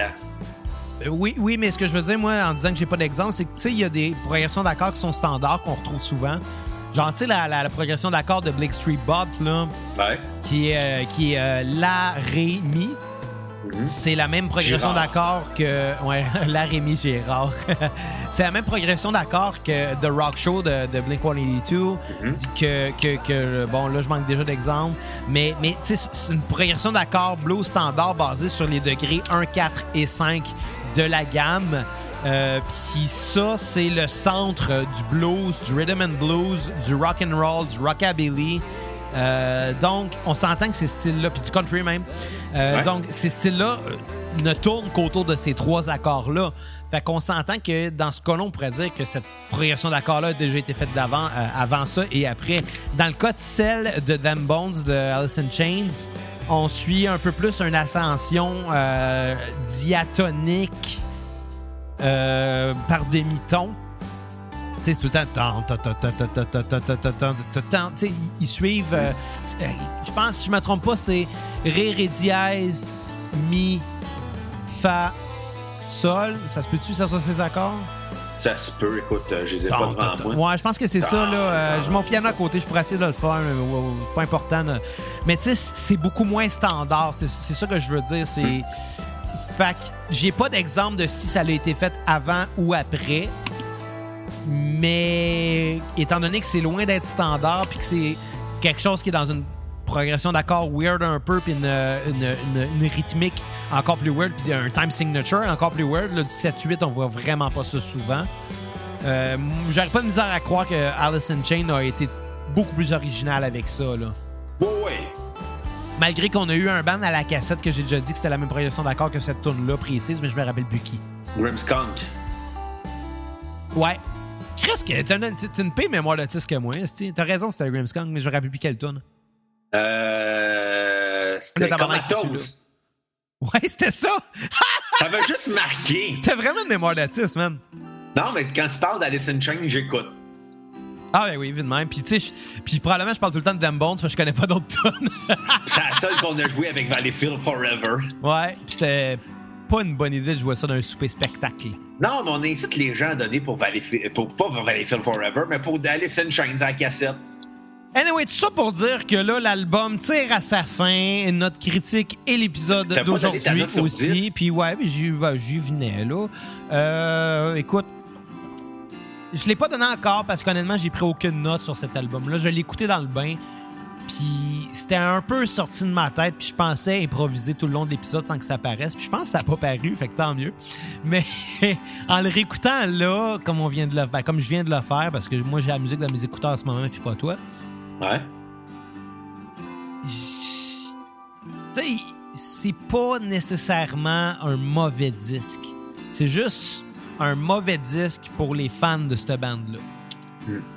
Euh, Oui, oui, mais ce que je veux dire, moi, en disant que j'ai pas d'exemple, c'est que, tu sais, il y a des progressions d'accords qui sont standards, qu'on retrouve souvent. Genre, tu sais, la, la- la progression d'accords de Blake Street Bot, là, Ouais. qui est, euh, qui est euh, La, Ré, Mi. C'est la même progression d'accords que. Ouais, La, Ré, Mi, Gérard. c'est la même progression d'accords que The Rock Show de, de Blink 182. Mhm. que, que, que- Bon, là, je manque déjà d'exemples. Mais, mais tu sais, c'est une progression d'accords blues standard basée sur les degrés 1, 4 et 5 de la gamme. Euh, Puis ça, c'est le centre du blues, du rhythm and blues, du rock and roll, du rockabilly. Euh, donc, on s'entend que ces styles-là, puis du country même. Euh, Ouais. Donc, ces styles-là euh, ne tournent qu'autour de ces trois accords-là. Fait qu'on s'entend que dans ce cas-là, on pourrait dire que cette progression d'accords-là a déjà été faite d'avant, euh, avant ça et après. Dans le cas de celle de Them Bones de Alice in Chains, on suit un peu plus une ascension diatonique par demi-ton c'est tout le temps. Ils suivent. Je pense, si je ne me trompe pas, c'est Ré, Ré dièse, Mi, Fa, Sol. Ça se peut-tu, ça, sur ces accords? Ça se peut, écoute, je les ai pas devant moi. Ouais, je pense que c'est ça, là. J'ai mon piano à côté, je pourrais essayer de le faire, mais pas important. Mais tu sais, c'est beaucoup moins standard, c'est ça que je veux dire. C'est. Fait que j'ai pas d'exemple de si ça a été fait avant ou après. Mais étant donné que c'est loin d'être standard, puis que c'est quelque chose qui est dans une progression d'accords weird un peu, puis une, une- une- une rythmique encore plus weird, puis un time signature encore plus weird, là, du 7-8, on voit vraiment pas ça souvent. Euh, J'aurais pas de misère à croire que Alice in Chain a été beaucoup plus original avec ça. Là. Malgré qu'on a eu un band à la cassette que j'ai déjà dit que c'était la même progression d'accord que cette tune là précise, mais je me rappelle plus qui. Grimmskunk. Ouais. Chris, que t'as une, une pire mémoire d'autiste que moi. T'as raison, c'était Grimmskunk, mais je me rappelle plus quelle tune. Euh. C'était Comatose. Ouais, c'était ça! Ça m'a juste marqué. T'as vraiment une mémoire d'autiste, man. Non, mais quand tu parles d'Alice in Chains, j'écoute. Ah, ben oui, évidemment. Puis, tu sais, puis probablement, je parle tout le temps de Them Bones parce que je connais pas d'autres tunes. C'est la seule qu'on a joué avec Valleyfield Forever. ouais, puis c'était pas une bonne idée de jouer ça dans un souper spectacle. Non, mais on incite les gens à donner pour Valleyfield, pour, pas pour Valleyfield Forever, mais pour Alice in Chains à la cassette. Anyway, tout ça pour dire que là, l'album tire à sa fin. Notre critique et l'épisode d'aujourd'hui aussi. 10? Puis ouais, j'y j'y venais là. Euh, écoute, je l'ai pas donné encore parce qu'honnêtement, j'ai pris aucune note sur cet album-là. Je l'ai écouté dans le bain. Puis c'était un peu sorti de ma tête. Puis je pensais improviser tout le long de l'épisode sans que ça paraisse. Puis je pense que ça n'a pas paru, fait que tant mieux. Mais en le réécoutant là, comme on vient de le ben, comme je viens de le faire, parce que moi j'ai la musique dans mes écouteurs en ce moment, puis pas toi. Ouais. Tu sais, c'est pas nécessairement un mauvais disque. C'est juste un mauvais disque pour les fans de cette bande-là. Mm.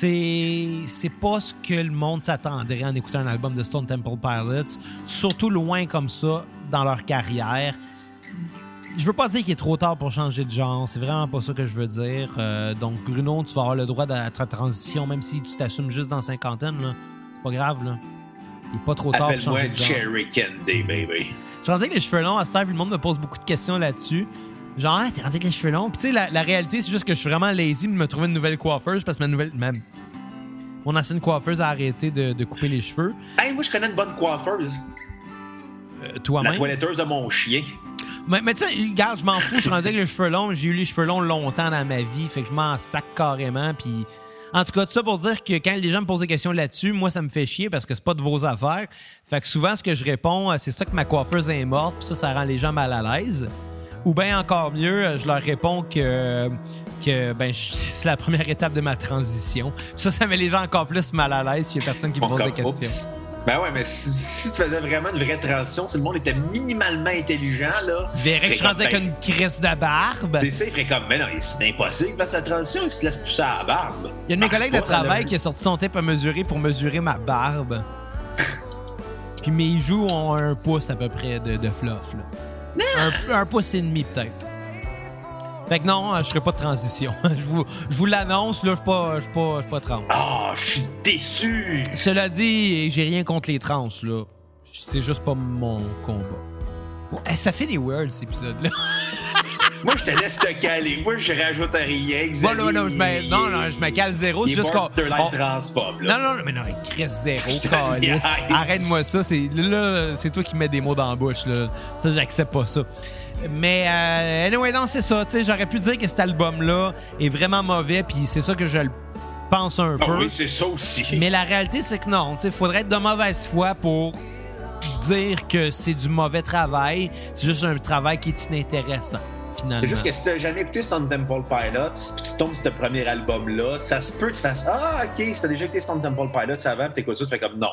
C'est c'est pas ce que le monde s'attendrait en écoutant un album de Stone Temple Pilots, surtout loin comme ça dans leur carrière. Je veux pas dire qu'il est trop tard pour changer de genre, c'est vraiment pas ça que je veux dire. Euh, donc Bruno, tu vas avoir le droit de ta transition, même si tu t'assumes juste dans cinquantaine. C'est pas grave, là. Il est pas trop tard pour changer de genre. Cherry Candy, baby. Je pensais que les cheveux longs, à cette heure, le monde me pose beaucoup de questions là-dessus. Genre, ah, t'es rendu avec les cheveux longs. Puis tu sais, la, la réalité, c'est juste que je suis vraiment lazy de me trouver une nouvelle coiffeuse parce que ma nouvelle. Même. Mon ancienne coiffeuse a arrêté de, de couper les cheveux. Hey, moi, je connais une bonne coiffeuse. Euh, La Toi-même. toiletteuse de mon chien. Mais, mais tu sais, regarde, je m'en fous, je suis rendu avec les cheveux longs. J'ai eu les cheveux longs longtemps dans ma vie, fait que je m'en sac carrément. Puis, en tout cas, tout ça pour dire que quand les gens me posent des questions là-dessus, moi, ça me fait chier parce que c'est pas de vos affaires. Fait que souvent, ce que je réponds, euh, c'est ça que ma coiffeuse est morte, puis ça, ça rend les gens mal à l'aise. Ou bien encore mieux, je leur réponds que, que ben, c'est la première étape de ma transition. Puis ça, ça met les gens encore plus mal à l'aise s'il y a personne qui me pose des questions. oups. Ben ouais, mais si, si tu faisais vraiment une vraie transition, si le monde était minimalement intelligent, là. Ils verraient que je rendu avec ben, une crisse de barbe. Des ça, il comme, mais non, c'est impossible, parce que la transition, il se laisse pousser à la barbe. Il y a de mes collègues de travail qui a sorti son tape à mesurer pour mesurer ma barbe. Puis mes joues ont un pouce à peu près de, de fluff. Là. Un, un pouce et demi peut-être. Fait que non, euh, je ferai pas de transition. je vous, je vous l'annonce, là, je suis pas, je suis pas, je suis pas trans. Ah, je suis déçu! Cela dit, j'ai rien contre les trans, là. C'est juste pas mon combat. Bon, ça fait des weird, cet épisode-là. Moi, je te laisse te caler. Moi, je rajoute à rien. Bon, non, non, je me, il- non, non, je me cale zéro. Il C'est est juste qu'on. on- transphobe, là. Non, non, non, mais non, Chris zéro, calice. Arrête-moi ça. C'est, là, c'est toi qui mets des mots dans la bouche. Là. Ça, j'accepte pas ça. Mais, euh, anyway, non, c'est ça. J'aurais pu dire que cet album-là est vraiment mauvais, puis c'est ça que je le pense un Ah peu. oui, c'est ça aussi. Mais la réalité, c'est que non. Il faudrait être de mauvaise foi pour dire que c'est du mauvais travail. C'est juste un travail qui est inintéressant, finalement. C'est juste que si t'as jamais écouté Stone Temple Pilots, puis tu tombes sur ce premier album-là, ça se peut que tu fasses Ah, ok, si t'as déjà écouté Stone Temple Pilots avant, puis t'écoutes ça, tu fais comme non.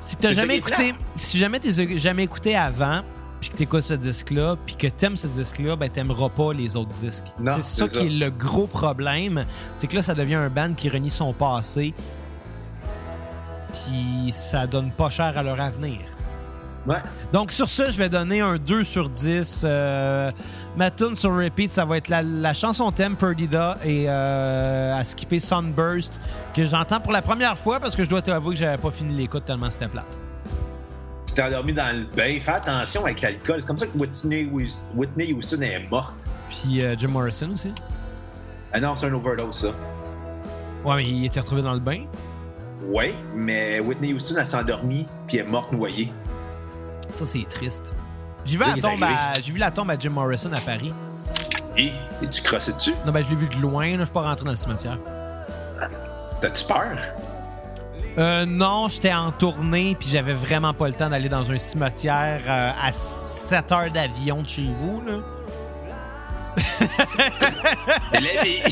Si t'as jamais écouté, si jamais t'as jamais écouté avant, puis que t'écoutes ce disque-là, puis que t'aimes ce disque-là, ben t'aimeras pas les autres disques. C'est ça, c'est ça. qui est le gros problème, c'est que là ça devient un band qui renie son passé, puis ça donne pas cher à leur avenir. Ouais. Donc sur ça, je vais donner un 2 sur 10. Euh, ma tune sur repeat, ça va être la, la chanson thème Perdida et euh, à skipper Sunburst que j'entends pour la première fois parce que je dois t'avouer que j'avais pas fini l'écoute tellement c'était plate. Tu t'es endormi dans le bain, fais attention avec l'alcool. C'est comme ça que Whitney, Whitney Houston est morte. Puis euh, Jim Morrison aussi. Ah non, c'est un overdose, ça. Ouais, mais il était retrouvé dans le bain. Ouais, mais Whitney Houston, elle s'est endormie, puis elle est morte noyée. Ça, c'est triste. J'ai vu, la tombe à- j'ai vu la tombe à Jim Morrison à Paris. Et tu crossé dessus? Non, ben, je l'ai vu de loin. là, Je suis pas rentré dans le cimetière. T'as-tu peur? Euh, non, j'étais en tournée, puis j'avais vraiment pas le temps d'aller dans un cimetière euh, à 7 heures d'avion de chez vous. Là. C'est la vie!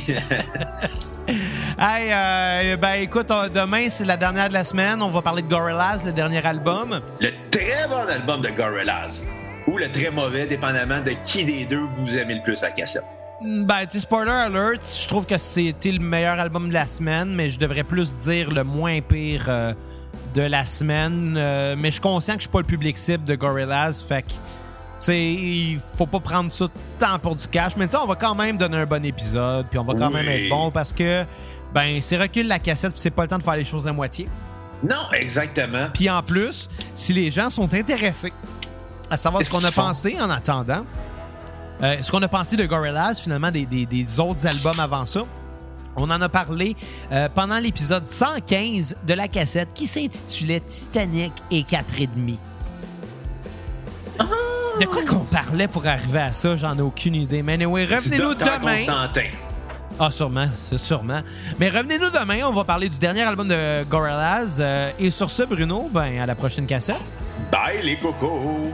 Hey, euh, ben écoute, demain, c'est la dernière de la semaine. On va parler de Gorillaz, le dernier album. le très bon album de Gorillaz. Ou le très mauvais, dépendamment de qui des deux vous aimez le plus à cassette. Ben, tu spoiler alert, je trouve que c'était le meilleur album de la semaine, mais je devrais plus dire le moins pire euh, de la semaine. Euh, mais je suis conscient que je suis pas le public cible de Gorillaz, fait que, il faut pas prendre ça tant pour du cash. Mais on va quand même donner un bon épisode, puis on va quand Oui. même être bon parce que, ben, c'est recul la cassette, puis c'est pas le temps de faire les choses à moitié. Non, exactement. Puis en plus, si les gens sont intéressés à savoir ce qu'on a font? pensé en attendant, euh, ce qu'on a pensé de Gorillaz, finalement, des, des- des autres albums avant ça, on en a parlé euh, pendant l'épisode 115 de la cassette qui s'intitulait Titanic et 4,5. Ah! De quoi qu'on parlait pour arriver à ça, j'en ai aucune idée. Mais anyway, revenez-nous demain. Constantin. Ah, sûrement, sûrement. Mais revenez-nous demain, on va parler du dernier album de Gorillaz. Euh, et sur ce, Bruno, ben, à la prochaine cassette. Bye les cocos!